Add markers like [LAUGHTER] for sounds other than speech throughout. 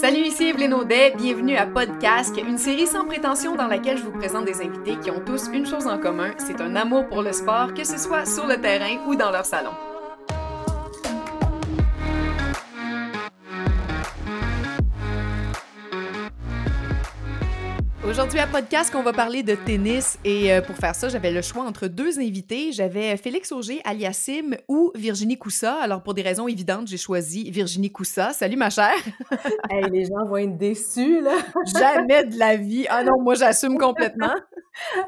Salut, ici Evelyne Audet, bienvenue à Podcast, une série sans prétention dans laquelle je vous présente des invités qui ont tous une chose en commun, c'est un amour pour le sport, que ce soit sur le terrain ou dans leur salon. Aujourd'hui à podcast, on va parler de tennis et euh, pour faire ça, j'avais le choix entre deux invités. J'avais Félix Auger, aliasim ou Virginie Coussa. Alors pour des raisons évidentes, j'ai choisi Virginie Coussa. Salut ma chère. [LAUGHS] hey, les gens vont être déçus là. [LAUGHS] Jamais de la vie. Ah non, moi j'assume complètement.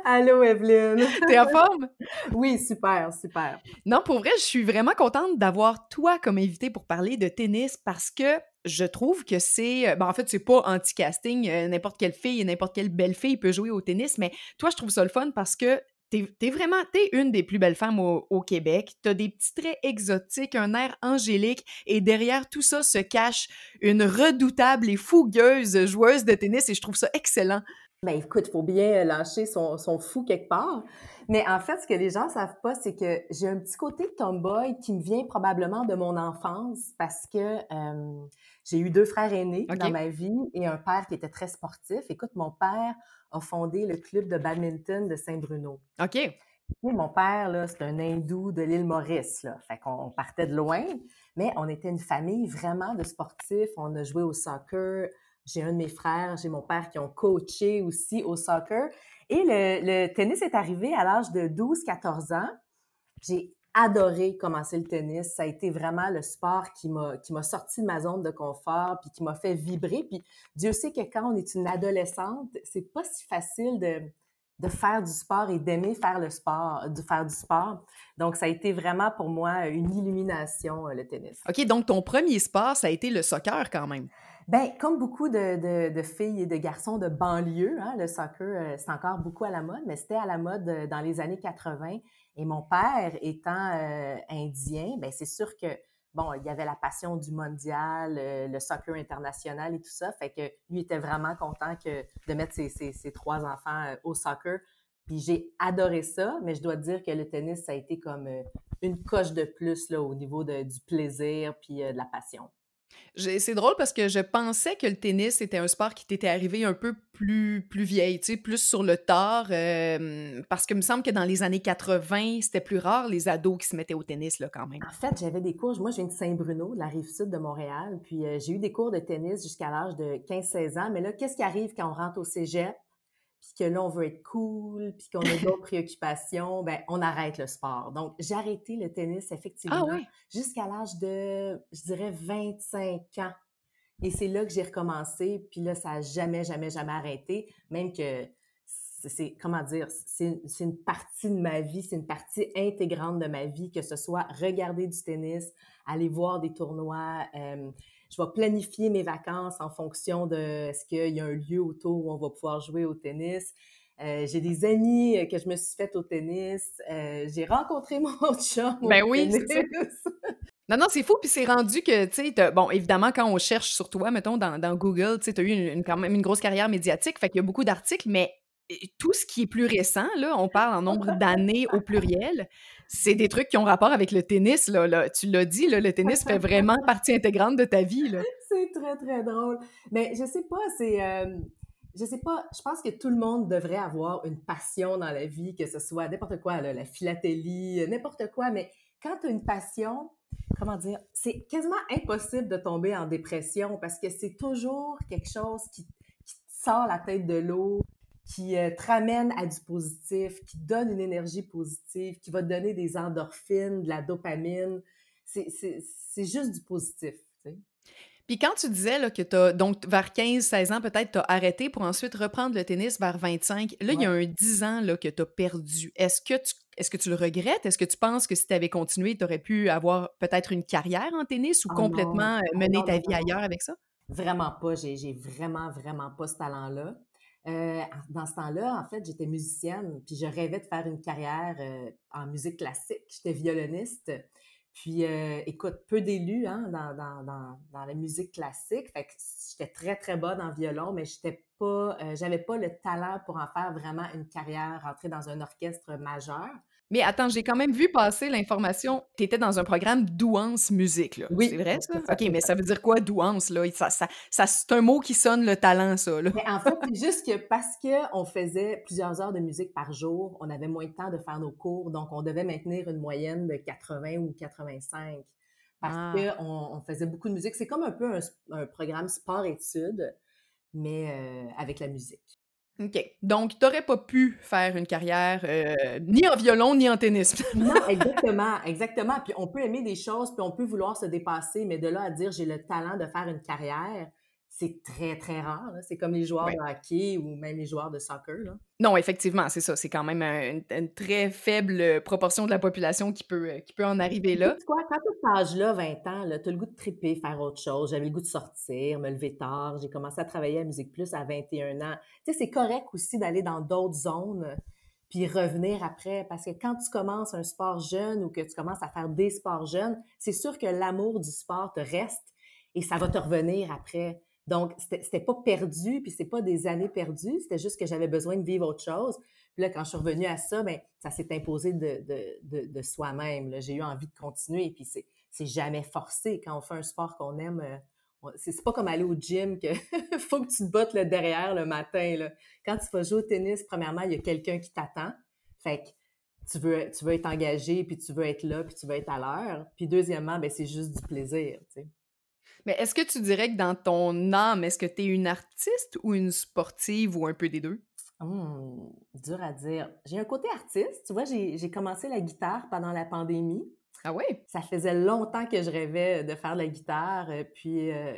Allô Evelyne. T'es en forme? Oui, super, super. Non, pour vrai, je suis vraiment contente d'avoir toi comme invité pour parler de tennis parce que je trouve que c'est. Euh, ben en fait, c'est pas anti-casting. Euh, n'importe quelle fille, n'importe quelle belle fille peut jouer au tennis, mais toi, je trouve ça le fun parce que t'es es vraiment. T'es une des plus belles femmes au, au Québec. T'as des petits traits exotiques, un air angélique, et derrière tout ça se cache une redoutable et fougueuse joueuse de tennis, et je trouve ça excellent. Ben écoute, il faut bien lâcher son, son, fou quelque part. Mais en fait, ce que les gens savent pas, c'est que j'ai un petit côté tomboy qui me vient probablement de mon enfance parce que euh, j'ai eu deux frères aînés dans ma vie et un père qui était très sportif. Écoute, mon père a fondé le club de badminton de Saint-Bruno. OK. Et mon père, là, c'est un hindou de l'île Maurice, là. Fait qu'on partait de loin, mais on était une famille vraiment de sportifs. On a joué au soccer, j'ai un de mes frères, j'ai mon père qui ont coaché aussi au soccer. Et le, tennis est arrivé à l'âge de 12-14 ans. J'ai adoré commencer le tennis. Ça a été vraiment le sport qui m'a sorti de ma zone de confort puis qui m'a fait vibrer. Puis Dieu sait que quand on est une adolescente, c'est pas si facile de de faire du sport et d'aimer faire le sport, de faire du sport. Donc, ça a été vraiment pour moi une illumination, euh, le tennis. OK, donc ton premier sport, ça a été le soccer quand même. Ben, comme beaucoup de, filles et de garçons de banlieue, hein, le soccer, euh, c'est encore beaucoup à la mode, mais c'était à la mode euh, dans les années 80. Et mon père étant euh, indien, ben c'est sûr que bon, il y avait la passion du mondial, le soccer international et tout ça. Fait que lui était vraiment content de mettre ses, trois enfants au soccer. Puis j'ai adoré ça, mais je dois dire que le tennis, ça a été comme une coche de plus là, au niveau du plaisir puis de la passion. C'est drôle parce que je pensais que le tennis était un sport qui t'était arrivé un peu plus, plus vieille, tu sais, plus sur le tard, parce que me semble que dans les années 80, c'était plus rare les ados qui se mettaient au tennis, là, quand même. En fait, j'avais des cours, moi je viens de Saint-Bruno, de la rive sud de Montréal, puis euh, j'ai eu des cours de tennis jusqu'à l'âge de 15-16 ans, mais là, qu'est-ce qui arrive quand on rentre au cégep? Puis que là, on veut être cool, puis qu'on a d'autres préoccupations, ben on arrête le sport. Donc, j'ai arrêté le tennis, ah effectivement, jusqu'à l'âge de, je dirais, 25 ans. Et c'est là que j'ai recommencé, puis là, ça n'a jamais, jamais, jamais arrêté, même que c'est, comment dire, c'est, une partie de ma vie, c'est une partie intégrante de ma vie, que ce soit regarder du tennis, aller voir des tournois, euh, je vais planifier mes vacances en fonction de est-ce qu'il y a un lieu autour où on va pouvoir jouer au tennis. Euh, j'ai des amis euh, que je me suis fait au tennis. Euh, j'ai rencontré [LAUGHS] mon chum. Ben oui, Non, non, c'est fou, puis c'est rendu que, tu sais, bon, évidemment, quand on cherche sur toi, mettons, dans, dans Google, tu sais, as eu une, quand même une grosse carrière médiatique, fait qu'il y a beaucoup d'articles, mais tout ce qui est plus récent, là, on parle en nombre d'années au pluriel, c'est des trucs qui ont rapport avec le tennis. Là, Tu l'as dit, là, le tennis fait vraiment [LAUGHS] partie intégrante de ta vie. C'est très, très drôle. Mais je sais pas, c'est... Euh, je sais pas, je pense que tout le monde devrait avoir une passion dans la vie, que ce soit n'importe quoi, la philatélie, n'importe quoi, mais quand tu as une passion, comment dire, c'est quasiment impossible de tomber en dépression parce que c'est toujours quelque chose qui, qui sort la tête de l'eau, qui euh, te ramène à du positif, qui donne une énergie positive, qui va te donner des endorphines, de la dopamine. C'est juste du positif. Puis quand tu disais là, que tu as, donc vers 15-16 ans, peut-être, tu as arrêté pour ensuite reprendre le tennis vers 25, là, il y a un 10 ans là, que tu as perdu. Est-ce que, tu, est-ce que tu le regrettes? Est-ce que tu penses que si tu avais continué, tu aurais pu avoir peut-être une carrière en tennis ou ah complètement euh, ah mener ta vie ailleurs avec ça? Vraiment pas. J'ai vraiment, vraiment pas ce talent-là. Euh, dans ce temps-là, en fait, j'étais musicienne, puis je rêvais de faire une carrière euh, en musique classique. J'étais violoniste. Puis, euh, écoute, peu d'élus hein, dans, dans, dans, la musique classique. Fait que j'étais très, très bonne en violon, mais j'étais pas, j'avais pas le talent pour en faire vraiment une carrière, rentrer dans un orchestre majeur. Mais attends, j'ai quand même vu passer l'information. Tu étais dans un programme douance musique, là. Oui. C'est vrai, ça? OK, mais ça veut dire quoi, douance, là? Ça, ça, ça c'est un mot qui sonne le talent, ça, là. Mais en fait, c'est juste que parce qu'on faisait plusieurs heures de musique par jour, on avait moins de temps de faire nos cours, donc on devait maintenir une moyenne de 80 ou 85 parce Ah. qu'on on faisait beaucoup de musique. C'est comme un peu un, un programme sport-études, mais euh, avec la musique. Donc, t'aurais pas pu faire une carrière euh, ni en violon, ni en tennis. [LAUGHS] Non, exactement, exactement. Puis on peut aimer des choses, puis on peut vouloir se dépasser, mais de là à dire j'ai le talent de faire une carrière, c'est très, très rare. C'est comme les joueurs Ouais. de hockey ou même les joueurs de soccer. Là. non, effectivement, c'est ça. C'est quand même un- une, une très faible proportion de la population qui peut, euh, qui peut en arriver là. Tu quoi, quand tu cet âge-là, 20 ans, tu as le goût de triper, faire autre chose. J'avais le goût de sortir, me lever tard. J'ai commencé à travailler à Musique Plus à 21 ans. Tu sais, c'est correct aussi d'aller dans d'autres zones puis revenir après. Parce que quand tu commences un sport jeune ou que tu commences à faire des sports jeunes, c'est sûr que l'amour du sport te reste et ça va te revenir après. Donc, c'était pas perdu, puis c'est pas des années perdues, c'était juste que j'avais besoin de vivre autre chose. Puis là, quand je suis revenue à ça, ben, ça s'est imposé de, soi-même. J'ai eu envie de continuer, puis c'est jamais forcé. Quand on fait un sport qu'on aime, euh, c'est pas comme aller au gym que [LAUGHS] faut que tu te bottes derrière le matin. Quand tu vas jouer au tennis, premièrement, il y a quelqu'un qui t'attend. Fait que tu veux, tu veux être engagé, puis tu veux être là, puis tu veux être à l'heure. Puis deuxièmement, ben, c'est juste du plaisir. Mais est-ce que tu dirais que dans ton âme, est-ce que tu es une artiste ou une sportive ou un peu des deux? Hum, dur à dire. J'ai un côté artiste. Tu vois, j'ai commencé la guitare pendant la pandémie. Ah ouais? Ça faisait longtemps que je rêvais de faire de la guitare. euh, Puis, euh,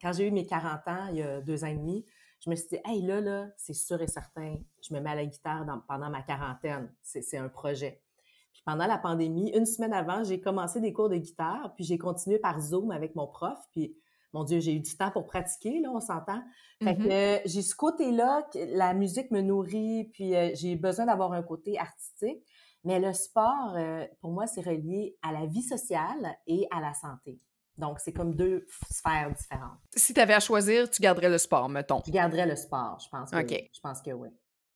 quand j'ai eu mes 40 ans, il y a deux ans et demi, je me suis dit, hey, là, là, c'est sûr et certain, je me mets à la guitare dans- pendant ma quarantaine. C'est un projet. Pendant la pandémie, une semaine avant, j'ai commencé des cours de guitare, puis j'ai continué par Zoom avec mon prof. Puis, mon Dieu, j'ai eu du temps pour pratiquer, là, on s'entend. Fait Mhm. que j'ai ce côté-là, que la musique me nourrit, puis euh, j'ai besoin d'avoir un côté artistique. Mais le sport, euh, pour moi, c'est relié à la vie sociale et à la santé. Donc, c'est comme deux sphères différentes. Si tu avais à choisir, tu garderais le sport, mettons. Je garderais le sport, je pense que oui. Je pense que oui.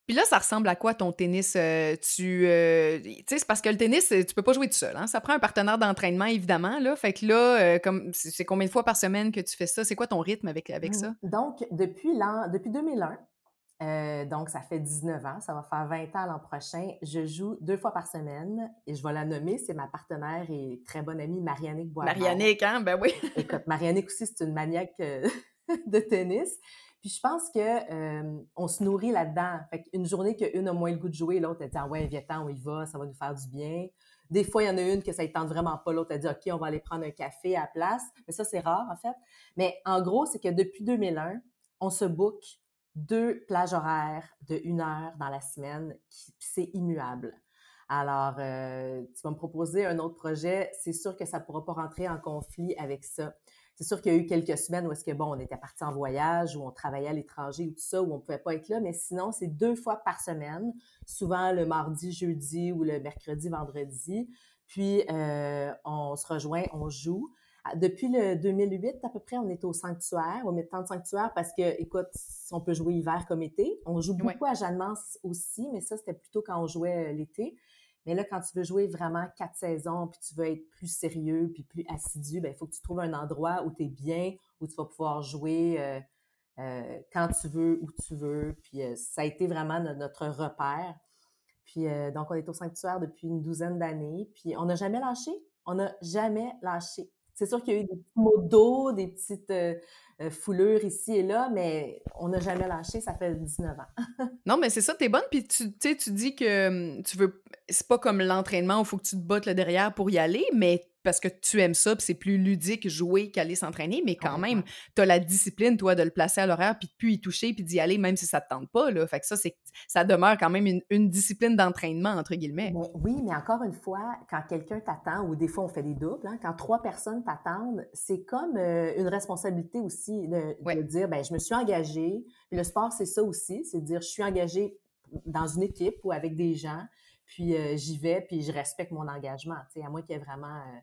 Puis là, ça ressemble à quoi ton tennis? Euh, tu euh, tu sais, c'est parce que le tennis, euh, tu peux pas jouer tout seul. Hein? Ça prend un partenaire d'entraînement, évidemment. Là. Fait que là, euh, comme c'est combien de fois par semaine que tu fais ça? C'est quoi ton rythme avec, avec ça? Donc, depuis, l'an, depuis 2001, euh, donc ça fait 19 ans, ça va faire 20 ans l'an prochain, je joue deux fois par semaine et je vais la nommer, c'est ma partenaire et très bonne amie Marianne Boisvert. Marianique, hein? Ben oui. Écoute, Marianne aussi, c'est une maniaque [LAUGHS] de tennis. Puis je pense que on se nourrit là-dedans. Fait qu'une journée qu'une a moins le goût de jouer, l'autre elle dit ah ouais, viens-t'en, on y va, ça va nous faire du bien. Des fois, il y en a une que ça ne tente vraiment pas, l'autre elle dit OK, on va aller prendre un café à la place. Mais ça, c'est rare, en fait. Mais en gros, c'est que depuis 2001, on se book deux plages horaires de une heure dans la semaine, c'est immuable. Alors, euh, tu vas me proposer un autre projet, c'est sûr que ça ne pourra pas rentrer en conflit avec ça. C'est sûr qu'il y a eu quelques semaines où est-ce que, bon, on était parti en voyage, où on travaillait à l'étranger ou tout ça, où on ne pouvait pas être là, mais sinon, c'est deux fois par semaine, souvent le mardi, jeudi ou le mercredi, vendredi. Puis, euh, on se rejoint, on joue. Ah, Depuis le 2008, à peu près, on est au sanctuaire, au temps de sanctuaire, parce que, écoute, on peut jouer hiver comme été. On joue Ouais. beaucoup à Jeanne-Mance aussi, mais ça, c'était plutôt quand on jouait euh, l'été. Mais là, quand tu veux jouer vraiment quatre saisons, puis tu veux être plus sérieux, puis plus assidu, ben il faut que tu trouves un endroit où tu es bien, où tu vas pouvoir jouer euh, euh, quand tu veux, où tu veux. Puis euh, ça a été vraiment no- notre repère. Puis donc, on est au sanctuaire depuis une douzaine d'années. Puis on n'a jamais lâché. On n'a jamais lâché. C'est sûr qu'il y a eu des petits mots d'eau, des petites euh, euh, foulures ici et là, mais on n'a jamais lâché. Ça fait 19 ans. [LAUGHS] Non, mais c'est ça, t'es bonne, puis tu tu dis que hum, tu veux. C'est pas comme l'entraînement où il faut que tu te bottes derrière pour y aller, mais parce que tu aimes ça, puis c'est plus ludique jouer qu'aller s'entraîner, mais quand même, t'as la discipline, toi, de le placer à l'horaire, puis de plus y toucher, puis d'y aller, même si ça te tente pas, là. Fait que ça, c'est ça demeure quand même une, une discipline d'entraînement, entre guillemets. Mais oui, mais encore une fois, quand quelqu'un t'attend, ou des fois on fait des doubles, hein, quand trois personnes t'attendent, c'est comme euh, une responsabilité aussi de, dire, ben je me suis engagée. Puis le sport, c'est ça aussi, c'est de dire, je suis engagée dans une équipe ou avec des gens, puis euh, j'y vais, puis je respecte mon engagement. Tu sais, à moins qu'il y ait vraiment euh,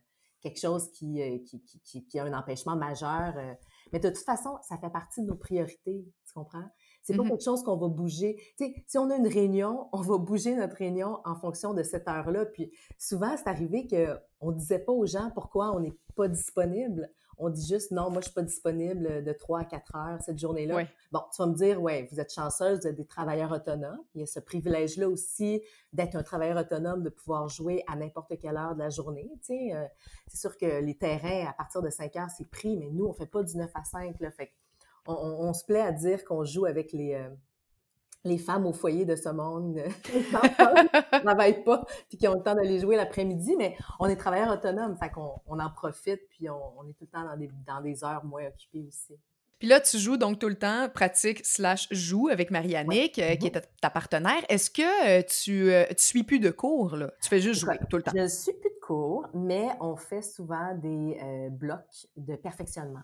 quelque chose qui, euh, qui, qui, qui- qui a un empêchement majeur. euh. Mais de toute façon, ça fait partie de nos priorités, tu comprends? C'est pas Mmh quelque chose qu'on va bouger. Tu sais, si on a une réunion, on va bouger notre réunion en fonction de cette heure-là. Puis souvent, c'est arrivé qu'on ne disait pas aux gens pourquoi on n'est pas disponible. On dit juste non, moi, je suis pas disponible de 3 à 4 heures cette journée-là. Ouais. Bon, tu vas me dire, ouais, vous êtes chanceuse, vous êtes des travailleurs autonomes. Il y a ce privilège-là aussi d'être un travailleur autonome, de pouvoir jouer à n'importe quelle heure de la journée. Tu sais, euh, c'est sûr que les terrains, à partir de 5 heures, c'est pris, mais nous, on fait pas du 9 à 5. Là, fait on, on, on se plaît à dire qu'on joue avec les, euh, les femmes au foyer de ce monde, les [LAUGHS] qui ne travaillent pas puis qui ont le temps d'aller jouer l'après-midi, mais on est travailleurs autonomes, fait qu'on on en profite puis on, on, est tout le temps dans des, dans des heures moins occupées aussi. Puis là, tu joues donc tout le temps, pratique slash joue avec Mariannick, ouais. euh, qui est ta, ta partenaire. Est-ce que euh, tu, euh, tu suis plus de cours, là? Tu fais juste jouer tout le temps? Je ne suis plus de cours, mais on fait souvent des euh, blocs de perfectionnement.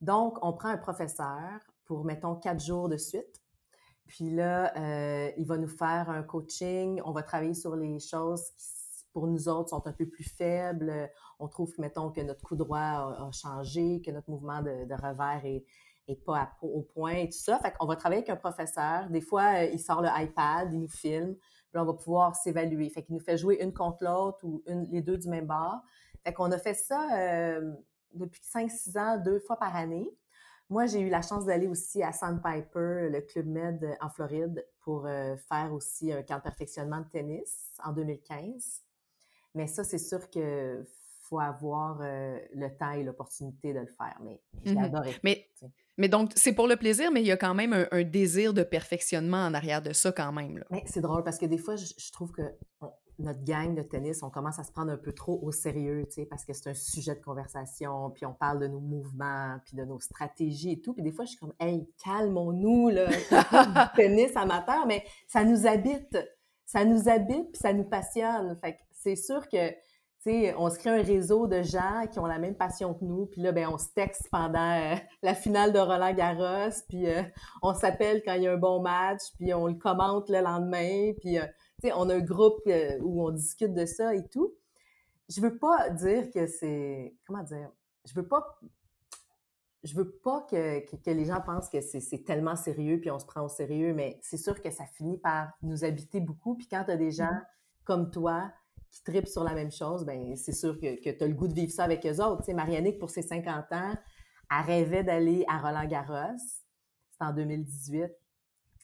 Donc, on prend un professeur pour, mettons, quatre jours de suite. Puis là, euh, il va nous faire un coaching. On va travailler sur les choses qui, pour nous autres, sont un peu plus faibles. On trouve, mettons, que notre coup droit a, changé, que notre mouvement de, revers est, pas au point et tout ça. Fait qu'on va travailler avec un professeur. Des fois, euh, il sort le iPad, il nous filme. Puis on va pouvoir s'évaluer. Fait qu'il nous fait jouer une contre l'autre ou les deux du même bord. Fait qu'on a fait ça euh, depuis 5-6 ans, deux fois par année. Moi, j'ai eu la chance d'aller aussi à Sandpiper, le Club Med en Floride, pour euh, faire aussi un camp de perfectionnement de tennis en 2015. Mais ça, c'est sûr que faut avoir euh, le temps et l'opportunité de le faire. Mais j'ai mm -hmm. adoré. Mais, mais donc, c'est pour le plaisir, mais il y a quand même un, un, désir de perfectionnement en arrière de ça quand même. C'est drôle parce que des fois, je, je trouve que on, notre gang de tennis, on commence à se prendre un peu trop au sérieux, tu sais, parce que c'est un sujet de conversation, puis on parle de nos mouvements, puis de nos stratégies et tout. Puis des fois, je suis comme, hey, calmons-nous, là, [LAUGHS] tennis amateur, mais ça nous habite. Ça nous habite, puis ça nous passionne. Fait que c'est sûr que, tu sais, on se crée un réseau de gens qui ont la même passion que nous, puis là, ben on se texte pendant euh, la finale de Roland Garros, puis euh, on s'appelle quand il y a un bon match, puis on le commente le lendemain, puis... Euh, on a un groupe euh, où on discute de ça et tout. Je veux pas dire que c'est, comment dire, je veux pas, je veux pas que, que, que les gens pensent que c'est tellement sérieux puis on se prend au sérieux, mais c'est sûr que ça finit par nous habiter beaucoup. Puis quand tu as des gens mm -hmm. comme toi qui tripent sur la même chose, ben c'est sûr que, que tu as le goût de vivre ça avec eux autres. Tu sais, Marianique, pour ses 50 ans, elle rêvait d'aller à Roland-Garros. C'était en 2018.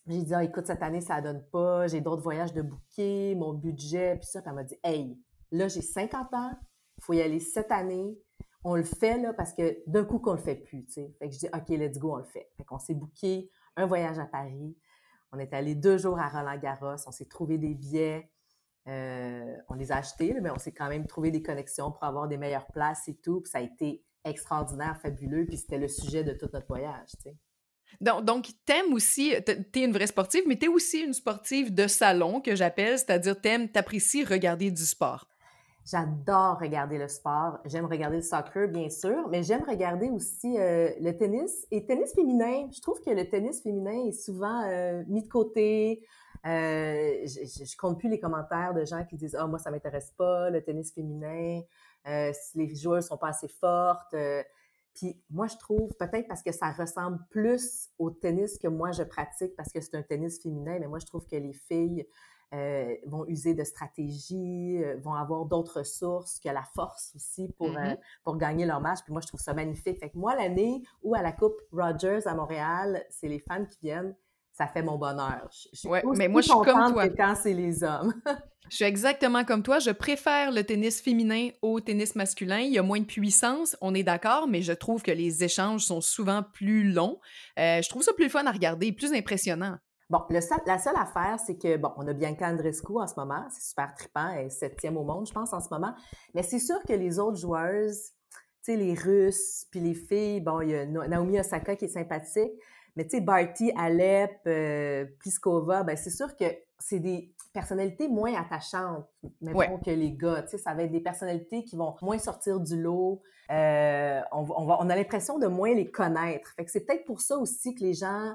J'ai dit, ah, écoute, cette année, ça donne pas, j'ai d'autres voyages de bouquet, mon budget, puis ça. Elle m'a dit, hey, là, j'ai 50 ans, il faut y aller cette année. On le fait, là, parce que d'un coup qu'on le fait plus, tu sais. Fait que je dis, OK, let's go, on le fait. Fait qu'on s'est booké un voyage à Paris. On est allé deux jours à Roland-Garros. On s'est trouvé des billets. Euh, on les a achetés, mais on s'est quand même trouvé des connexions pour avoir des meilleures places et tout. Puis ça a été extraordinaire, fabuleux. Puis c'était le sujet de tout notre voyage, tu sais. Donc, donc t'aimes aussi, t'es une vraie sportive, mais t'es aussi une sportive de salon que j'appelle, c'est-à-dire t'aimes, t'apprécies regarder du sport. J'adore regarder le sport. J'aime regarder le soccer, bien sûr, mais j'aime regarder aussi euh, le tennis et tennis féminin. Je trouve que le tennis féminin est souvent euh, mis de côté. Euh, je, je compte plus les commentaires de gens qui disent ah oh, moi ça m'intéresse pas le tennis féminin. les joueurs sont pas assez fortes. Puis moi, je trouve, peut-être parce que ça ressemble plus au tennis que moi je pratique, parce que c'est un tennis féminin, mais moi, je trouve que les filles euh, vont user de stratégies, euh, vont avoir d'autres ressources, que la force aussi pour, mm -hmm. euh, pour gagner leur match. Puis moi, je trouve ça magnifique. Fait que moi, l'année où à la Coupe Rogers à Montréal, c'est les femmes qui viennent, ça fait mon bonheur. Je suis ouais, mais moi, je suis comme toi. Quand c'est les hommes. [LAUGHS] je suis exactement comme toi. Je préfère le tennis féminin au tennis masculin. Il y a moins de puissance, on est d'accord, mais je trouve que les échanges sont souvent plus longs. Euh, je trouve ça plus fun à regarder, plus impressionnant. Bon, le seul, la seule affaire, c'est que, bon, on a Bianca Andreescu en ce moment. C'est super trippant. Elle est septième au monde, je pense, en ce moment. Mais c'est sûr que les autres joueuses, tu sais, les Russes, puis les filles, bon, il y a Naomi Osaka qui est sympathique. Mais tu sais, Barty, Alep, euh, Pliskova, ben c'est sûr que c'est des personnalités moins attachantes, mais ouais. que les gars. Tu sais, ça va être des personnalités qui vont moins sortir du lot. Euh, on, on, va, on a l'impression de moins les connaître. Fait que c'est peut-être pour ça aussi que les gens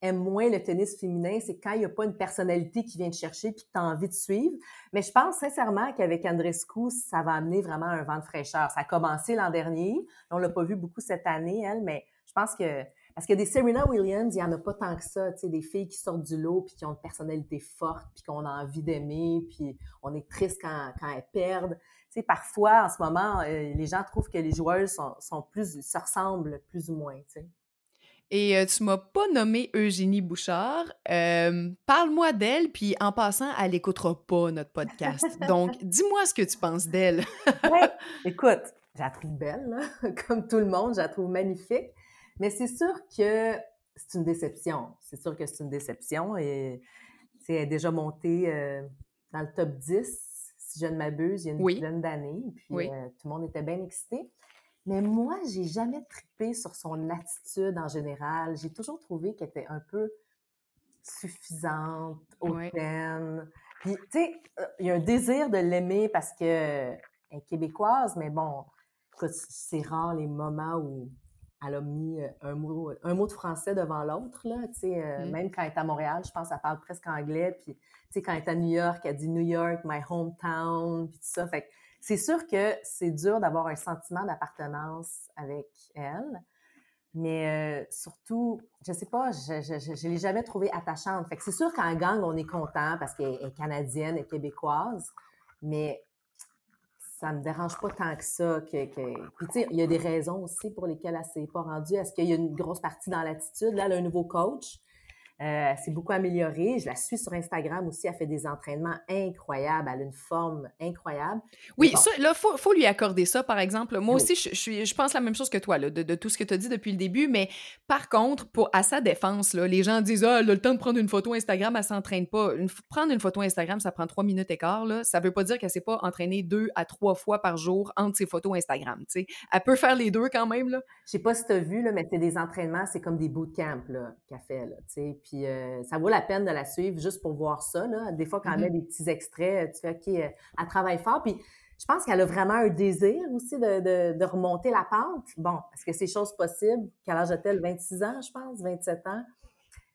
aiment moins le tennis féminin, c'est quand il n'y a pas une personnalité qui vient te chercher puis que tu as envie de suivre. Mais je pense sincèrement qu'avec Andrescu, ça va amener vraiment un vent de fraîcheur. Ça a commencé l'an dernier. On l'a pas vu beaucoup cette année, elle, mais je pense que parce que des Serena Williams, il n'y en a pas tant que ça, tu sais, des filles qui sortent du lot puis qui ont une personnalité forte puis qu'on a envie d'aimer puis on est triste quand, quand elles perdent. Tu sais, parfois, en ce moment, euh, les gens trouvent que les joueuses sont, sont plus, se ressemblent plus ou moins, tu sais. Et euh, tu m'as pas nommé Eugénie Bouchard. Euh, parle-moi d'elle, puis en passant, elle n'écoutera pas notre podcast. [LAUGHS] Donc, dis-moi ce que tu penses d'elle. ouais. [LAUGHS] Écoute, je la trouve belle, [LAUGHS] comme tout le monde, je la trouve magnifique. Mais c'est sûr que c'est une déception. C'est sûr que c'est une déception. Et elle est déjà montée euh, dans le top 10, si je ne m'abuse, il y a une dizaine d'années. Puis euh, tout le monde était bien excité. Mais moi, j'ai jamais trippé sur son attitude en général. J'ai toujours trouvé qu'elle était un peu suffisante, hautaine. Puis, tu sais, euh, il y a un désir de l'aimer parce qu'elle est québécoise, mais bon, c'est rare les moments où elle a mis euh, un mot, un mot de français devant l'autre, là, tu sais, euh, mmh. même quand elle est à Montréal, je pense qu'elle parle presque anglais, puis, tu sais, quand elle est à New York, elle dit New York, my hometown, puis tout ça, fait c'est sûr que c'est dur d'avoir un sentiment d'appartenance avec elle, mais euh, surtout, je sais pas, je, je, l'ai jamais trouvée attachante, fait que c'est sûr qu'en gang, on est content parce qu'elle est canadienne et québécoise, mais ça me dérange pas tant que ça. Que, que... Puis, tu sais, il y a des raisons aussi pour lesquelles elle s'est pas rendue. Est-ce qu'il y a une grosse partie dans l'attitude? Là, elle a un nouveau coach. Euh, c'est beaucoup amélioré. Je la suis sur Instagram aussi. Elle fait des entraînements incroyables. Elle a une forme incroyable. Oui, ça, là, il faut, lui accorder ça, par exemple. Moi aussi, je, suis, je pense la même chose que toi, là, de, tout ce que tu as dit depuis le début. Mais par contre, pour, à sa défense, là, les gens disent Ah, elle a le temps de prendre une photo Instagram, elle s'entraîne pas. prendre une photo Instagram, ça prend trois minutes et quart. Là. Ça veut pas dire qu'elle s'est pas entraînée deux à trois fois par jour entre ses photos Instagram. sais. Elle peut faire les deux quand même. Je sais pas si tu as vu, là, mais c'est des entraînements, c'est comme des bootcamps qu'elle fait. Là, puis euh, ça vaut la peine de la suivre juste pour voir ça. Là. Des fois, quand elle met mm-hmm. des petits extraits, tu fais OK, euh, elle travaille fort. Puis je pense qu'elle a vraiment un désir aussi de, de, remonter la pente. Bon, est-ce que c'est chose possible? Quel âge a-t-elle? 26 ans, je pense, 27 ans.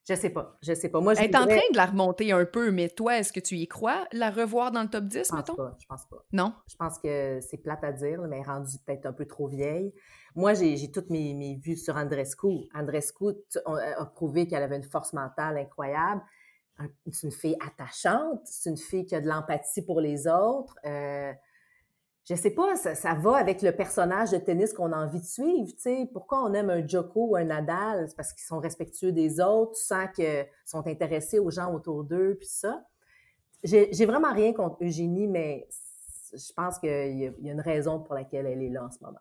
Je sais pas, je sais pas. Moi, je Elle est en train de la remonter un peu, mais toi, est-ce que tu y crois, la revoir dans le top 10, je pense mettons? Pas, je pense pas. Non? Je pense que c'est plate à dire, mais rendue peut-être un peu trop vieille. Moi, j'ai toutes mes, mes, vues sur Andrescu. Andrescu a prouvé qu'elle avait une force mentale incroyable. C'est une fille attachante, c'est une fille qui a de l'empathie pour les autres. Euh, je sais pas, ça, va avec le personnage de tennis qu'on a envie de suivre, tu sais. Pourquoi on aime un Joko ou un Nadal? C'est parce qu'ils sont respectueux des autres, tu sens qu'ils sont intéressés aux gens autour d'eux, puis ça. J'ai vraiment rien contre Eugénie, mais je pense qu'il y, a une raison pour laquelle elle est là en ce moment.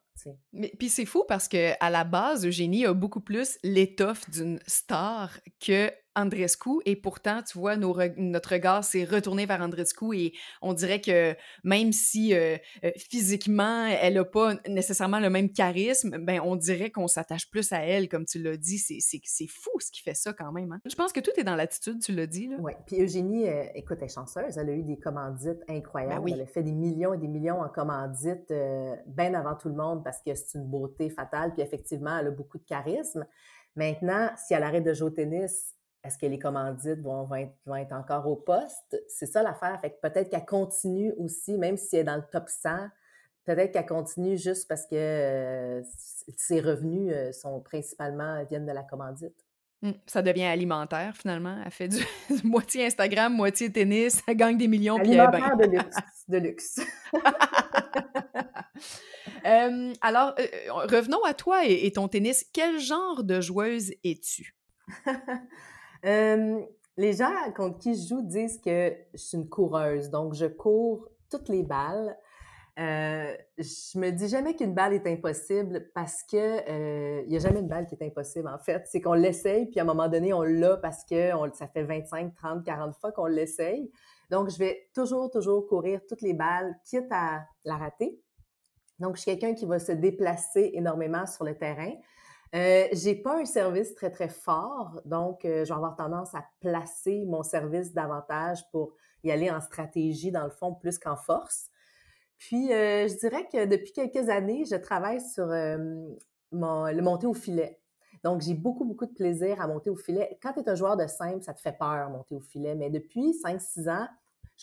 Mais puis c'est fou parce que à la base, Eugénie a beaucoup plus l'étoffe d'une star que Andrescu et pourtant, tu vois, notre regard s'est retourné vers Andrescu et on dirait que même si euh, euh, physiquement elle n'a pas nécessairement le même charisme, ben on dirait qu'on s'attache plus à elle, comme tu l'as dit. C'est fou ce qui fait ça quand même. Hein. Je pense que tout est dans l'attitude, tu l'as dit. Oui, puis Eugénie, euh, écoute, elle est chanceuse. Elle a eu des commandites incroyables. Ben elle a fait des millions et des millions en commandites bien avant tout le monde parce que c'est une beauté fatale. Puis effectivement, elle a beaucoup de charisme. Maintenant, si elle arrête de jouer au tennis, est-ce que les commandites vont, vont, être, encore au poste? C'est ça l'affaire. Fait que peut-être qu'elle continue aussi, même si elle est dans le top 100, peut-être qu'elle continue juste parce que euh, ses revenus euh, sont principalement viennent de la commandite. Mmh, ça devient alimentaire finalement. Elle fait du [LAUGHS] moitié Instagram, moitié tennis, elle gagne des millions. Alimentaire de luxe. De luxe. [LAUGHS] alors, euh, revenons à toi et, ton tennis. Quel genre de joueuse es-tu? [LAUGHS] les gens contre qui je joue disent que je suis une coureuse, donc je cours toutes les balles. Euh, je me dis jamais qu'une balle est impossible parce que il euh, y a jamais une balle qui est impossible en fait. C'est qu'on l'essaye puis à un moment donné on l'a parce que on, ça fait 25, 30, 40 fois qu'on l'essaye. Donc je vais toujours toujours courir toutes les balles quitte à la rater. Donc je suis quelqu'un qui va se déplacer énormément sur le terrain. Euh, j'ai pas un service très, très fort, donc euh, je vais avoir tendance à placer mon service davantage pour y aller en stratégie, dans le fond, plus qu'en force. Puis, euh, je dirais que depuis quelques années, je travaille sur mon, le monter au filet. Donc, j'ai beaucoup, beaucoup de plaisir à monter au filet. Quand tu es un joueur de simple, ça te fait peur, monter au filet. Mais depuis 5-6 ans,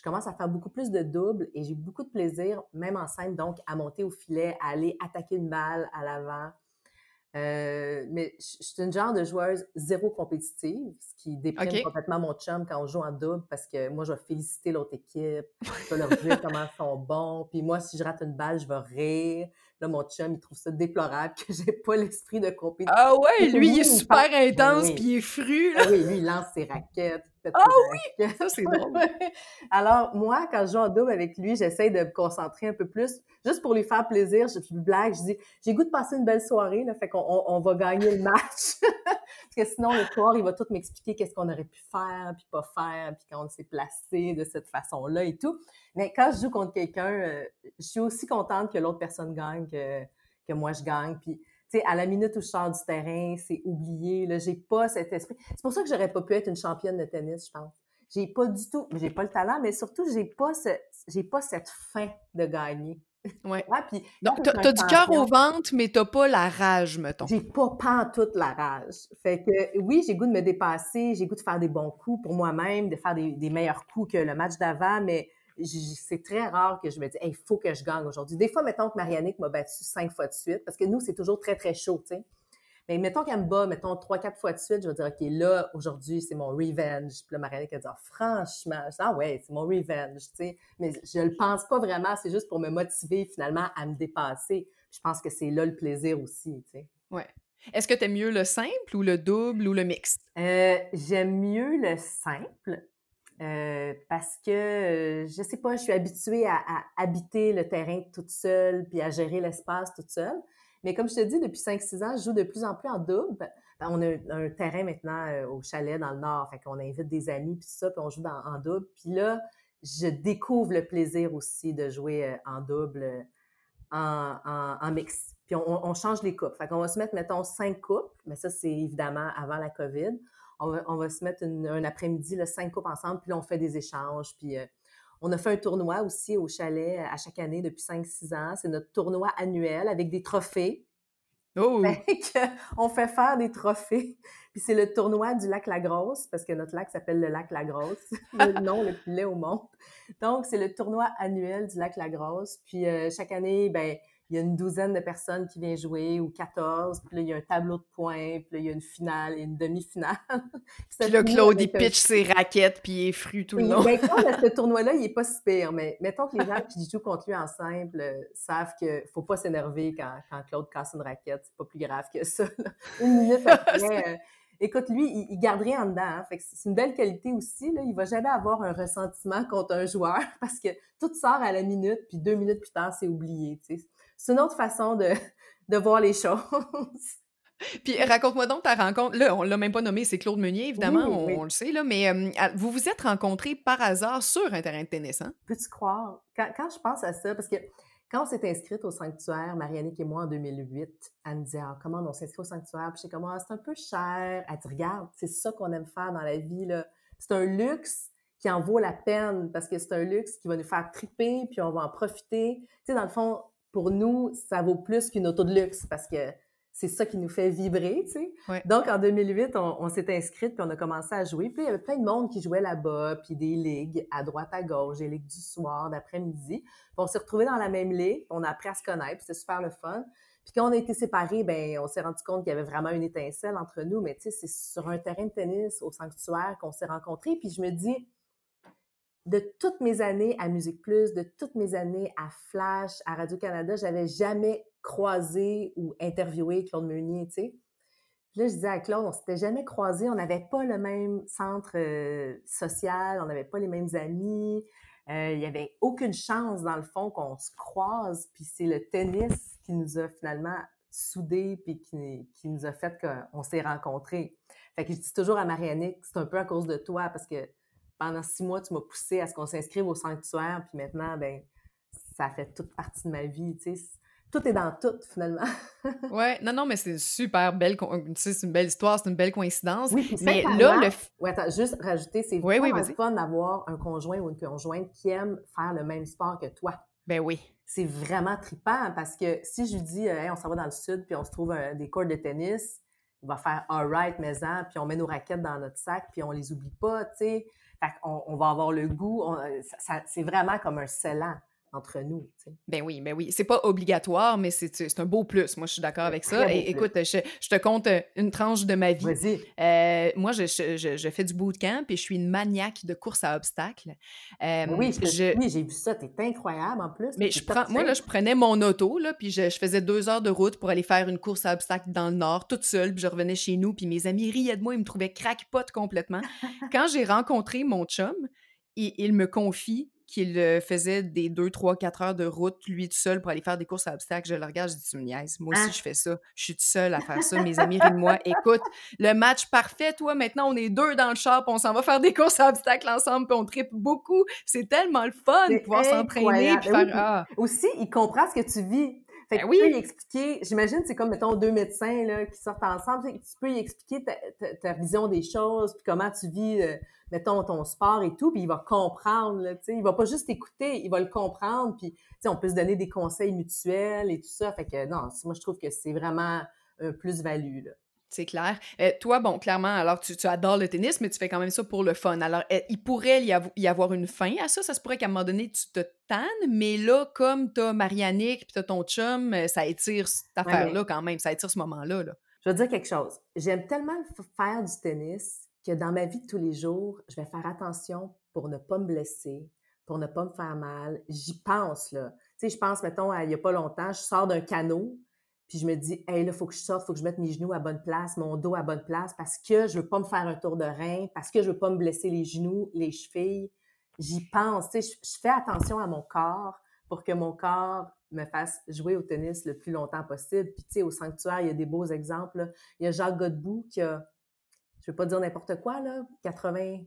je commence à faire beaucoup plus de doubles et j'ai beaucoup de plaisir, même en simple, donc à monter au filet, à aller attaquer une balle à l'avant, Euh, mais je suis une genre de joueuse zéro compétitive, ce qui déprime complètement mon chum quand on joue en double parce que moi, je vais féliciter l'autre équipe, [LAUGHS] je vais leur dire comment ils sont bons. Puis moi, si je rate une balle, je vais rire. Là, mon chum, il trouve ça déplorable que j'ai pas l'esprit de compétition. Ah ouais, lui, il est super intense, puis il est fru. Ah oui, lui, il lance ses raquettes. Ah oui! Ça, [LAUGHS] c'est drôle. [LAUGHS] Alors, moi, quand je joue en double avec lui, j'essaie de me concentrer un peu plus, juste pour lui faire plaisir. Je lui blague, je dis, j'ai goût de passer une belle soirée, là, fait qu'on on, va gagner le match. [LAUGHS] Parce que sinon, le soir, il va tout m'expliquer qu'est-ce qu'on aurait pu faire, puis pas faire, puis quand on s'est placé de cette façon-là et tout. Mais quand je joue contre quelqu'un, euh, je suis aussi contente que l'autre personne gagne que, que moi je gagne. Puis sais, à la minute où je sors du terrain, c'est oublié. Là, j'ai pas cet esprit. C'est pour ça que j'aurais pas pu être une championne de tennis, je pense. J'ai pas du tout, j'ai pas le talent, mais surtout j'ai pas ce, j'ai pas cette faim de gagner. Ouais. [LAUGHS] puis, Donc, t'as, as du cœur au ventre, mais t'as pas la rage, mettons. J'ai pas pas toute la rage. Fait que oui, j'ai goût de me dépasser, j'ai goût de faire des bons coups pour moi-même, de faire des, des meilleurs coups que le match d'avant, mais c'est très rare que je me dis, il faut que je gagne aujourd'hui. Des fois, mettons que Marianique m'a battu cinq fois de suite, parce que nous, c'est toujours très, très chaud, tu sais. Mais mettons qu'elle me bat, mettons, trois, quatre fois de suite, je vais dire, OK, là, aujourd'hui, c'est mon revenge. Puis là, Marianique, elle dit, ah, franchement, je dis, ah ouais, c'est mon revenge, tu sais. Mais je le pense pas vraiment, c'est juste pour me motiver, finalement, à me dépasser. je pense que c'est là le plaisir aussi, tu sais. Ouais. Est-ce que tu aimes mieux le simple ou le double ou le mixte? Euh, j'aime mieux le simple. Euh, parce que, euh, je sais pas, je suis habituée à, habiter le terrain toute seule, puis à gérer l'espace toute seule. Mais comme je te dis, depuis 5-6 ans, je joue de plus en plus en double. Ben, on a un, terrain maintenant euh, au chalet dans le nord, fait qu'on invite des amis, puis ça, puis on joue en double. Puis là, je découvre le plaisir aussi de jouer en double, en, en, mix. Puis on, on, change les coupes. Fait qu'on va se mettre, mettons, cinq coupes, mais ça, c'est évidemment avant la COVID on va, se mettre un après-midi, cinq coupes ensemble, puis là, on fait des échanges. Puis euh, on a fait un tournoi aussi au chalet à chaque année depuis 5-6 ans. C'est notre tournoi annuel avec des trophées. Oh! [LAUGHS] on fait faire des trophées. [LAUGHS] Puis c'est le tournoi du lac Lagrosse, parce que notre lac s'appelle le lac Lagrosse, [LAUGHS] le nom le plus laid au monde. Donc, c'est le tournoi annuel du lac Lagrosse. Puis euh, chaque année, ben il y a une douzaine de personnes qui viennent jouer ou 14, puis là, il y a un tableau de points, puis là, il y a une finale et une demi-finale. [LAUGHS] puis là, Claude, il pitch ses raquettes, puis il est fru tout le long. Ben, [LAUGHS] ce tournoi-là, il est pas si pire, mais mettons que les gens qui jouent contre lui en simple euh, savent qu'il faut pas s'énerver quand, quand, Claude casse une raquette, c'est pas plus grave que ça. [LAUGHS] Une minute après... Euh, écoute, lui, il, garde rien en dedans. Hein. Fait c'est une belle qualité aussi. Là. Il va jamais avoir un ressentiment contre un joueur parce que tout sort à la minute, puis deux minutes plus tard, c'est oublié c'est une autre façon de, [LAUGHS] de voir les choses. [LAUGHS] Puis raconte-moi donc ta rencontre. Là, on l'a même pas nommé, c'est Claude Meunier, évidemment, on, le sait, là, mais euh, vous vous êtes rencontrés par hasard sur un terrain de tennis, hein? Peux-tu croire? Quand, quand, je pense à ça, parce que quand on s'est inscrite au sanctuaire, Marianique et moi, en 2008, elle me disait, ah, comment on s'inscrit au sanctuaire? Puis je comme, ah, c'est un peu cher. Elle dit, regarde, c'est ça qu'on aime faire dans la vie, là. C'est un luxe qui en vaut la peine parce que c'est un luxe qui va nous faire triper, puis on va en profiter. Tu sais, dans le fond, pour nous, ça vaut plus qu'une auto de luxe parce que c'est ça qui nous fait vibrer, tu sais. Donc, en 2008, on, s'est inscrite puis on a commencé à jouer. Puis il y avait plein de monde qui jouait là-bas, puis des ligues à droite, à gauche, des ligues du soir, d'après-midi. Puis on s'est retrouvés dans la même ligue, on a appris à se connaître, puis c'était super le fun. Puis quand on a été séparés, ben on s'est rendu compte qu'il y avait vraiment une étincelle entre nous. Mais tu sais, c'est sur un terrain de tennis au sanctuaire qu'on s'est rencontrés. Puis je me dis, de toutes mes années à Musique Plus, de toutes mes années à Flash, à Radio-Canada, j'avais jamais croisé ou interviewé Claude Meunier, tu sais. Là, je disais à Claude, on s'était jamais croisé, on n'avait pas le même centre euh, social, on n'avait pas les mêmes amis, euh, il n'y avait aucune chance, dans le fond, qu'on se croise, puis c'est le tennis qui nous a finalement soudés, puis qui, qui nous a fait qu'on s'est rencontrés. Fait que je dis toujours à Marianique, c'est un peu à cause de toi, parce que pendant six mois, tu m'as poussé à ce qu'on s'inscrive au sanctuaire, puis maintenant, ben, ça fait toute partie de ma vie, tu sais. Tout est dans tout, finalement. [LAUGHS] ouais, non, non, mais c'est une super belle, tu sais, c'est une belle histoire, c'est une belle coïncidence. Oui, mais là, le... Ouais, attends, juste rajouter, c'est vraiment fun d'avoir un conjoint ou une conjointe qui aime faire le même sport que toi. Ben oui. C'est vraiment trippant parce que si je lui dis, on s'en va dans le sud puis on se trouve des cours de tennis, il va faire all right, maison, puis on met nos raquettes dans notre sac puis on les oublie pas, tu sais on, va avoir le goût. c'est vraiment comme un scellant. Entre nous. Ben oui, ben oui. C'est pas obligatoire, mais c'est un beau plus. Moi, je suis d'accord avec ça. Et, écoute, je, te compte euh, une tranche de ma vie. Vas-y. Euh, moi, je, je, je, fais du bootcamp et je suis une maniaque de course à obstacles. Euh, oui, j'ai vu ça. T'es incroyable en plus. Mais je prends, moi, là, je prenais mon auto, là, puis je, faisais deux heures de route pour aller faire une course à obstacles dans le nord, toute seule. Puis je revenais chez nous, puis mes amis riaient de moi, ils me trouvaient crackpot complètement. [LAUGHS] Quand j'ai rencontré mon chum, il, il me confie qu'il faisait des 2, 3, 4 heures de route, lui tout seul, pour aller faire des courses à obstacles. Je le regarde, je dis, tu me niaises. Moi aussi, ah. je fais ça. Je suis tout seul à faire ça. Mes amis rient de moi. Écoute, le match parfait, toi, maintenant, on est deux dans le puis on s'en va faire des courses à obstacles ensemble, puis on tripe beaucoup. C'est tellement le fun de pouvoir s'entraîner. Faire, ah. Aussi, il comprend ce que tu vis. Fait que ben tu peux y expliquer, j'imagine, c'est comme, mettons, deux médecins là, qui sortent ensemble, tu peux y expliquer ta, vision des choses, puis comment tu vis, euh, mettons, ton sport et tout, puis il va comprendre, tu sais, il va pas juste écouter, il va le comprendre, puis, tu sais, on peut se donner des conseils mutuels et tout ça, fait que non, moi, je trouve que c'est vraiment un plus-value, là. C'est clair. Euh, toi, bon, clairement, alors tu, adores le tennis, mais tu fais quand même ça pour le fun. Alors, euh, il pourrait y, avoir une fin à ça? Ça se pourrait qu'à un moment donné, tu te tannes, mais là, comme t'as Marianique puis t'as ton chum, euh, ça étire cette affaire-là quand même. Ça étire ce moment-là. Là. Je vais te dire quelque chose. J'aime tellement faire du tennis que dans ma vie de tous les jours, je vais faire attention pour ne pas me blesser, pour ne pas me faire mal. J'y pense, là. Tu sais, je pense, mettons, il n'y a pas longtemps, je sors d'un canot, puis je me dis, hey, là, il faut que je sorte, faut que je mette mes genoux à bonne place, mon dos à bonne place, parce que je veux pas me faire un tour de rein, parce que je veux pas me blesser les genoux, les chevilles. J'y pense, tu sais, je, fais attention à mon corps pour que mon corps me fasse jouer au tennis le plus longtemps possible. Puis, tu sais, au sanctuaire, il y a des beaux exemples. Il y a Jacques Godbout qui a, je veux pas dire n'importe quoi, là, 80,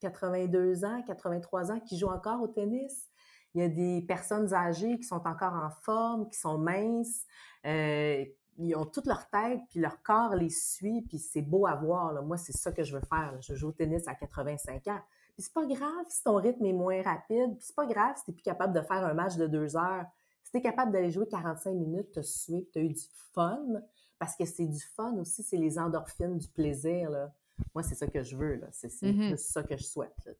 82 ans, 83 ans, qui joue encore au tennis. Il y a des personnes âgées qui sont encore en forme, qui sont minces. Euh, ils ont toute leur tête, puis leur corps les suit, puis c'est beau à voir. Là. Moi, c'est ça que je veux faire. Je joue au tennis à 85 ans. Puis c'est pas grave si ton rythme est moins rapide, puis c'est pas grave si t'es plus capable de faire un match de deux heures. Si t'es capable d'aller jouer 45 minutes, t'as sué, t'as eu du fun, parce que c'est du fun aussi, c'est les endorphines, du plaisir, moi, c'est ça que je veux, là. C'est mmh ça que je souhaite, là,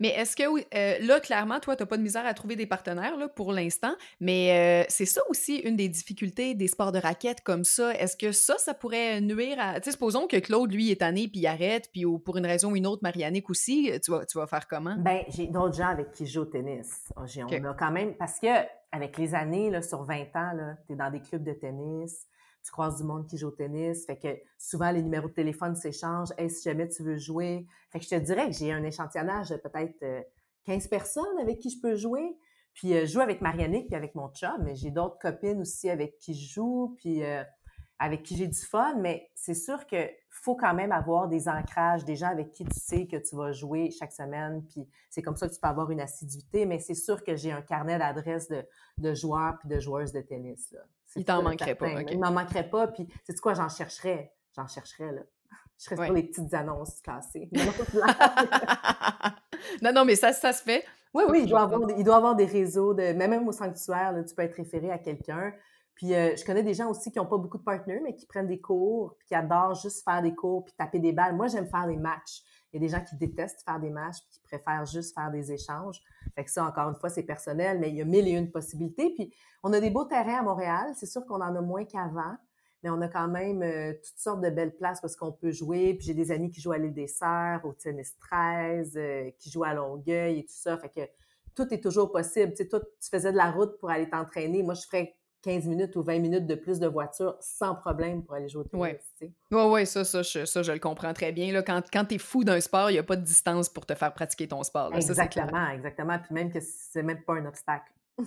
Mais est-ce que, euh, là, clairement, toi, tu n'as pas de misère à trouver des partenaires, là, pour l'instant, mais euh, c'est ça aussi une des difficultés des sports de raquettes comme ça. Est-ce que ça, ça pourrait nuire à... Tu supposons que Claude, lui, est tanné, puis il arrête, puis pour une raison ou une autre, Marianique aussi, tu vas, tu vas faire comment? Ben, j'ai d'autres gens avec qui je joue au tennis. On a quand même... Parce que avec les années, là, sur 20 ans, tu es dans des clubs de tennis, tu croises du monde qui joue au tennis. Fait que souvent, les numéros de téléphone s'échangent. Hey, si jamais tu veux jouer. Fait que je te dirais que j'ai un échantillonnage de peut-être 15 euh, personnes avec qui je peux jouer. Puis euh, je joue avec Marianique puis avec mon chum, mais j'ai d'autres copines aussi avec qui je joue, puis euh, avec qui j'ai du fun. Mais c'est sûr que faut quand même avoir des ancrages, des gens avec qui tu sais que tu vas jouer chaque semaine, puis c'est comme ça que tu peux avoir une assiduité. Mais c'est sûr que j'ai un carnet d'adresses de, joueurs puis de joueuses de tennis. Il t'en manquerait pas. Il m'en manquerait pas. Puis, c'est quoi, j'en chercherais? J'en chercherais, là. Je serais sur les petites annonces classées. [LAUGHS] non, non, mais ça, ça se fait. Oui, oui, il doit, avoir, il doit avoir des réseaux. De, même au sanctuaire, là, tu peux être référé à quelqu'un. Puis euh, je connais des gens aussi qui n'ont pas beaucoup de partenaires, mais qui prennent des cours, puis qui adorent juste faire des cours, puis taper des balles. Moi, j'aime faire les matchs. Il y a des gens qui détestent faire des matchs, qui préfèrent juste faire des échanges. Fait que ça, encore une fois, c'est personnel, mais il y a mille et une possibilités. Puis on a des beaux terrains à Montréal. C'est sûr qu'on en a moins qu'avant, mais on a quand même euh, toutes sortes de belles places parce qu'on peut jouer. Puis j'ai des amis qui jouent à l'île des Serres, au tennis 13, euh, qui jouent à Longueuil et tout ça. Fait que tout est toujours possible. Tu sais, toi, tu faisais de la route pour aller t'entraîner. Moi, je ferais 15 minutes ou 20 minutes de plus de voiture sans problème pour aller jouer au tennis. Oui, ouais, ça, ça, je, ça, je le comprends très bien. Là, quand quand tu es fou d'un sport, il n'y a pas de distance pour te faire pratiquer ton sport. exactement, exactement. Puis même que c'est même pas un obstacle. [LAUGHS]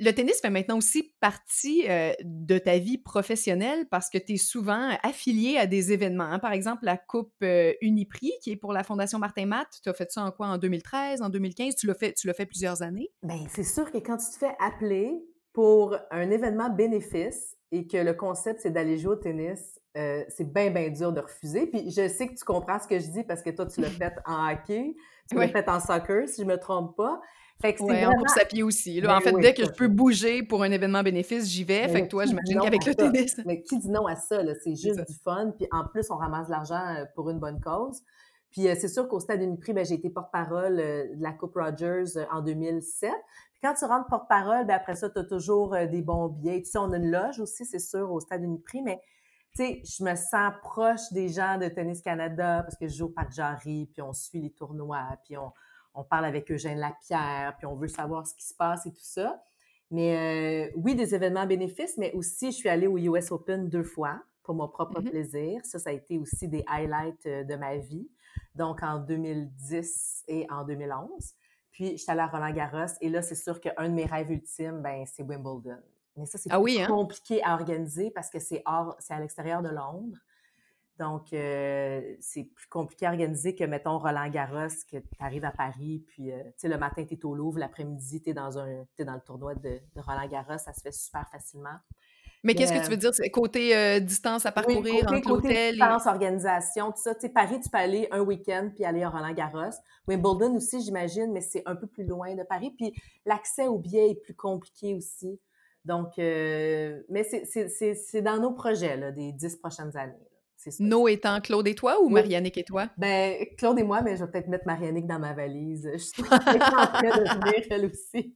Le tennis fait maintenant aussi partie euh, de ta vie professionnelle parce que tu es souvent affilié à des événements. Hein. Par exemple, la Coupe euh, Uniprix, qui est pour la Fondation Martin Matt. Tu as fait ça en quoi? En 2013, en 2015? Tu l'as fait, tu l'as fait plusieurs années? Bien, c'est sûr que quand tu te fais appeler pour un événement bénéfice et que le concept, c'est d'aller jouer au tennis, euh, c'est bien, bien dur de refuser. Puis je sais que tu comprends ce que je dis parce que toi, tu l'as fait en hockey, tu l'as fait en soccer, si je me trompe pas. Fait que c'est en course à pied aussi. Là. en ben fait, dès que je peux bouger pour un événement bénéfice, j'y vais. fait que toi, j'imagine qu'avec le tennis... Mais qui dit non à ça? C'est juste du fun. Puis en plus, on ramasse de l'argent euh, pour une bonne cause. Puis euh, c'est sûr qu'au Stade Uniprix, ben, j'ai été porte-parole de la Coupe Rogers en 2007 quand tu rentres porte-parole, ben après ça, tu as toujours des bons billets. Tu sais, on a une loge aussi, c'est sûr, au Stade Uniprix, mais tu sais, je me sens proche des gens de Tennis Canada parce que je joue au Parc Jarry, puis on suit les tournois, puis on, on parle avec Eugène Lapierre, puis on veut savoir ce qui se passe et tout ça. Mais euh, oui, des événements bénéfices, mais aussi, je suis allée au US Open deux fois pour mon propre mm-hmm. plaisir. Ça, ça a été aussi des highlights euh, de ma vie. Donc, en 2010 et en 2011. Puis, je suis allée à Roland Garros et là, c'est sûr qu'un de mes rêves ultimes, ben, c'est Wimbledon. Mais ça, c'est ah oui, hein? compliqué à organiser parce que c'est c'est à l'extérieur de Londres. Donc, euh, c'est plus compliqué à organiser que, mettons, Roland Garros, que tu arrives à Paris, puis, euh, tu sais, le matin, tu es au Louvre, l'après-midi, tu es, dans un, dans le tournoi de, Roland Garros, ça se fait super facilement. Mais qu'est-ce que tu veux dire? C'est côté euh, distance à parcourir oui, côté, entre l'hôtel? distance, organisation, tout ça. Tu sais, Paris, tu peux aller un week-end puis aller à Roland-Garros. Wimbledon aussi, j'imagine, mais c'est un peu plus loin de Paris. Puis l'accès aux billets est plus compliqué aussi. Donc, mais c'est dans nos projets, là, des dix prochaines années. Nos étant Claude et toi ou Marianique et toi? Ben, Claude et moi, mais je vais peut-être mettre Marianique dans ma valise. [LAUGHS] Je suis en [LAUGHS] train de venir, elle aussi.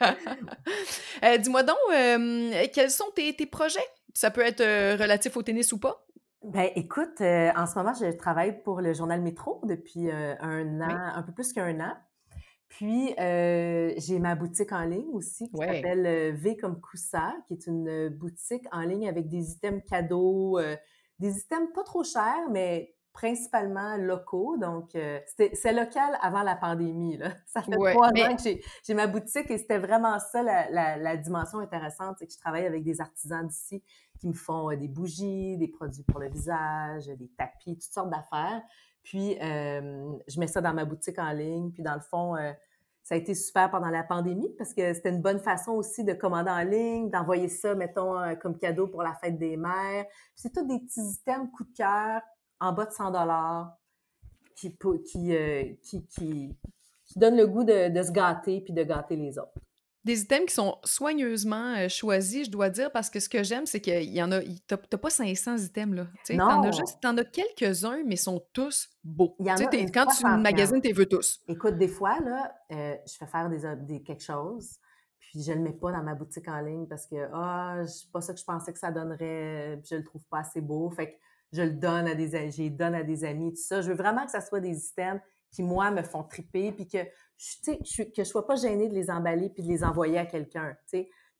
[LAUGHS] Euh, dis-moi donc, euh, quels sont tes, projets? Ça peut être euh, relatif au tennis ou pas? Ben, écoute, en ce moment, je travaille pour le journal Métro depuis un an, un peu plus qu'un an. Puis, j'ai ma boutique en ligne aussi qui s'appelle V comme Coussa, qui est une boutique en ligne avec des items cadeaux, des items pas trop chers, mais principalement locaux. Donc, euh, c'est local avant la pandémie. Là. [LAUGHS] Ça fait trois ans que j'ai ma boutique et c'était vraiment ça la, dimension intéressante, c'est que je travaille avec des artisans d'ici qui me font euh, des bougies, des produits pour le visage, des tapis, toutes sortes d'affaires. Puis, euh, je mets ça dans ma boutique en ligne. Puis, dans le fond, ça a été super pendant la pandémie parce que c'était une bonne façon aussi de commander en ligne, d'envoyer ça, mettons, comme cadeau pour la fête des mères. C'est tous des petits items coup de cœur en bas de 100 dollars qui, qui, euh, qui, qui, donnent le goût de, de se gâter puis de gâter les autres des items qui sont soigneusement euh, choisis, je dois dire, parce que ce que j'aime, c'est qu'il y en a, t'as pas 500 items, là. T'en as juste, t'en as quelques-uns, mais ils sont tous beaux. quand tu magasines, tu veux tous. Écoute, des fois, là, euh, je fais faire des, quelque chose, puis je le mets pas dans ma boutique en ligne parce que, ah, c'est pas ça que je pensais que ça donnerait, puis je le trouve pas assez beau. Fait que je le donne à des, je donne à des amis, tout ça. Je veux vraiment que ça soit des items qui, moi, me font triper, puis que, je, que je sois pas gênée de les emballer puis de les envoyer à quelqu'un,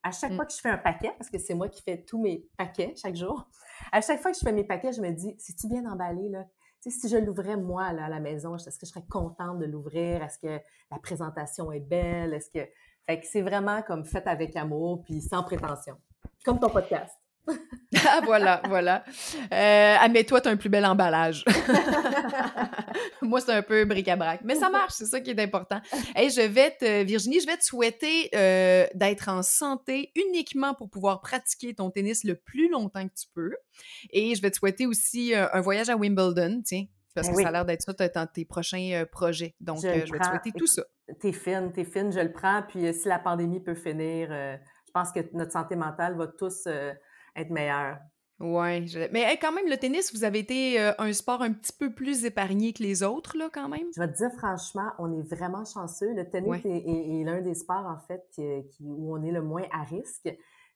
À chaque mm. fois que je fais un paquet, parce que c'est moi qui fais tous mes paquets chaque jour, [LAUGHS] à chaque fois que je fais mes paquets, je me dis, si tu bien emballé, là? si je l'ouvrais moi là, à la maison, est-ce que je serais contente de l'ouvrir? Est-ce que la présentation est belle? Est-ce que. Fait que c'est vraiment comme fait avec amour puis sans prétention. Comme ton podcast. Ah, voilà, voilà. Euh, ah, mais toi, tu as un plus bel emballage. [LAUGHS] Moi, c'est un peu bric-à-brac. Mais ça marche, c'est ça qui est important. Et je vais te, Virginie, je vais te souhaiter euh, d'être en santé uniquement pour pouvoir pratiquer ton tennis le plus longtemps que tu peux. Et je vais te souhaiter aussi euh, un voyage à Wimbledon, tiens, parce que ça a l'air d'être ça dans tes prochains euh, projets. Donc, je, vais te souhaiter tout ça. T'es fine, t'es fine, je le prends. Puis si la pandémie peut finir, je pense que notre santé mentale va tous être meilleur. Oui, mais quand même, le tennis, vous avez été euh, un sport un petit peu plus épargné que les autres, là, quand même? Je vais te dire, franchement, on est vraiment chanceux. Le tennis est, l'un des sports, en fait, où on est le moins à risque.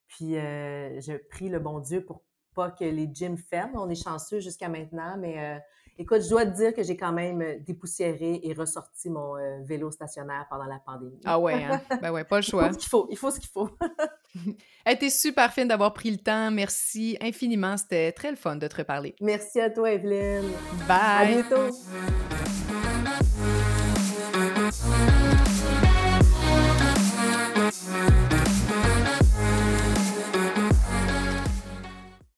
Puis, euh, je prie le bon Dieu pour pas que les gyms ferment. On est chanceux jusqu'à maintenant, mais euh, Écoute, je dois te dire que j'ai quand même euh, dépoussiéré et ressorti mon euh, vélo stationnaire pendant la pandémie. Ah ouais, hein? [LAUGHS] ben ouais, pas le choix. Il faut ce qu'il faut. Il faut ce qu'il faut. [LAUGHS] Elle était super fine d'avoir pris le temps. Merci infiniment. C'était très le fun de te reparler. Merci à toi, Evelyne. Bye. À bientôt.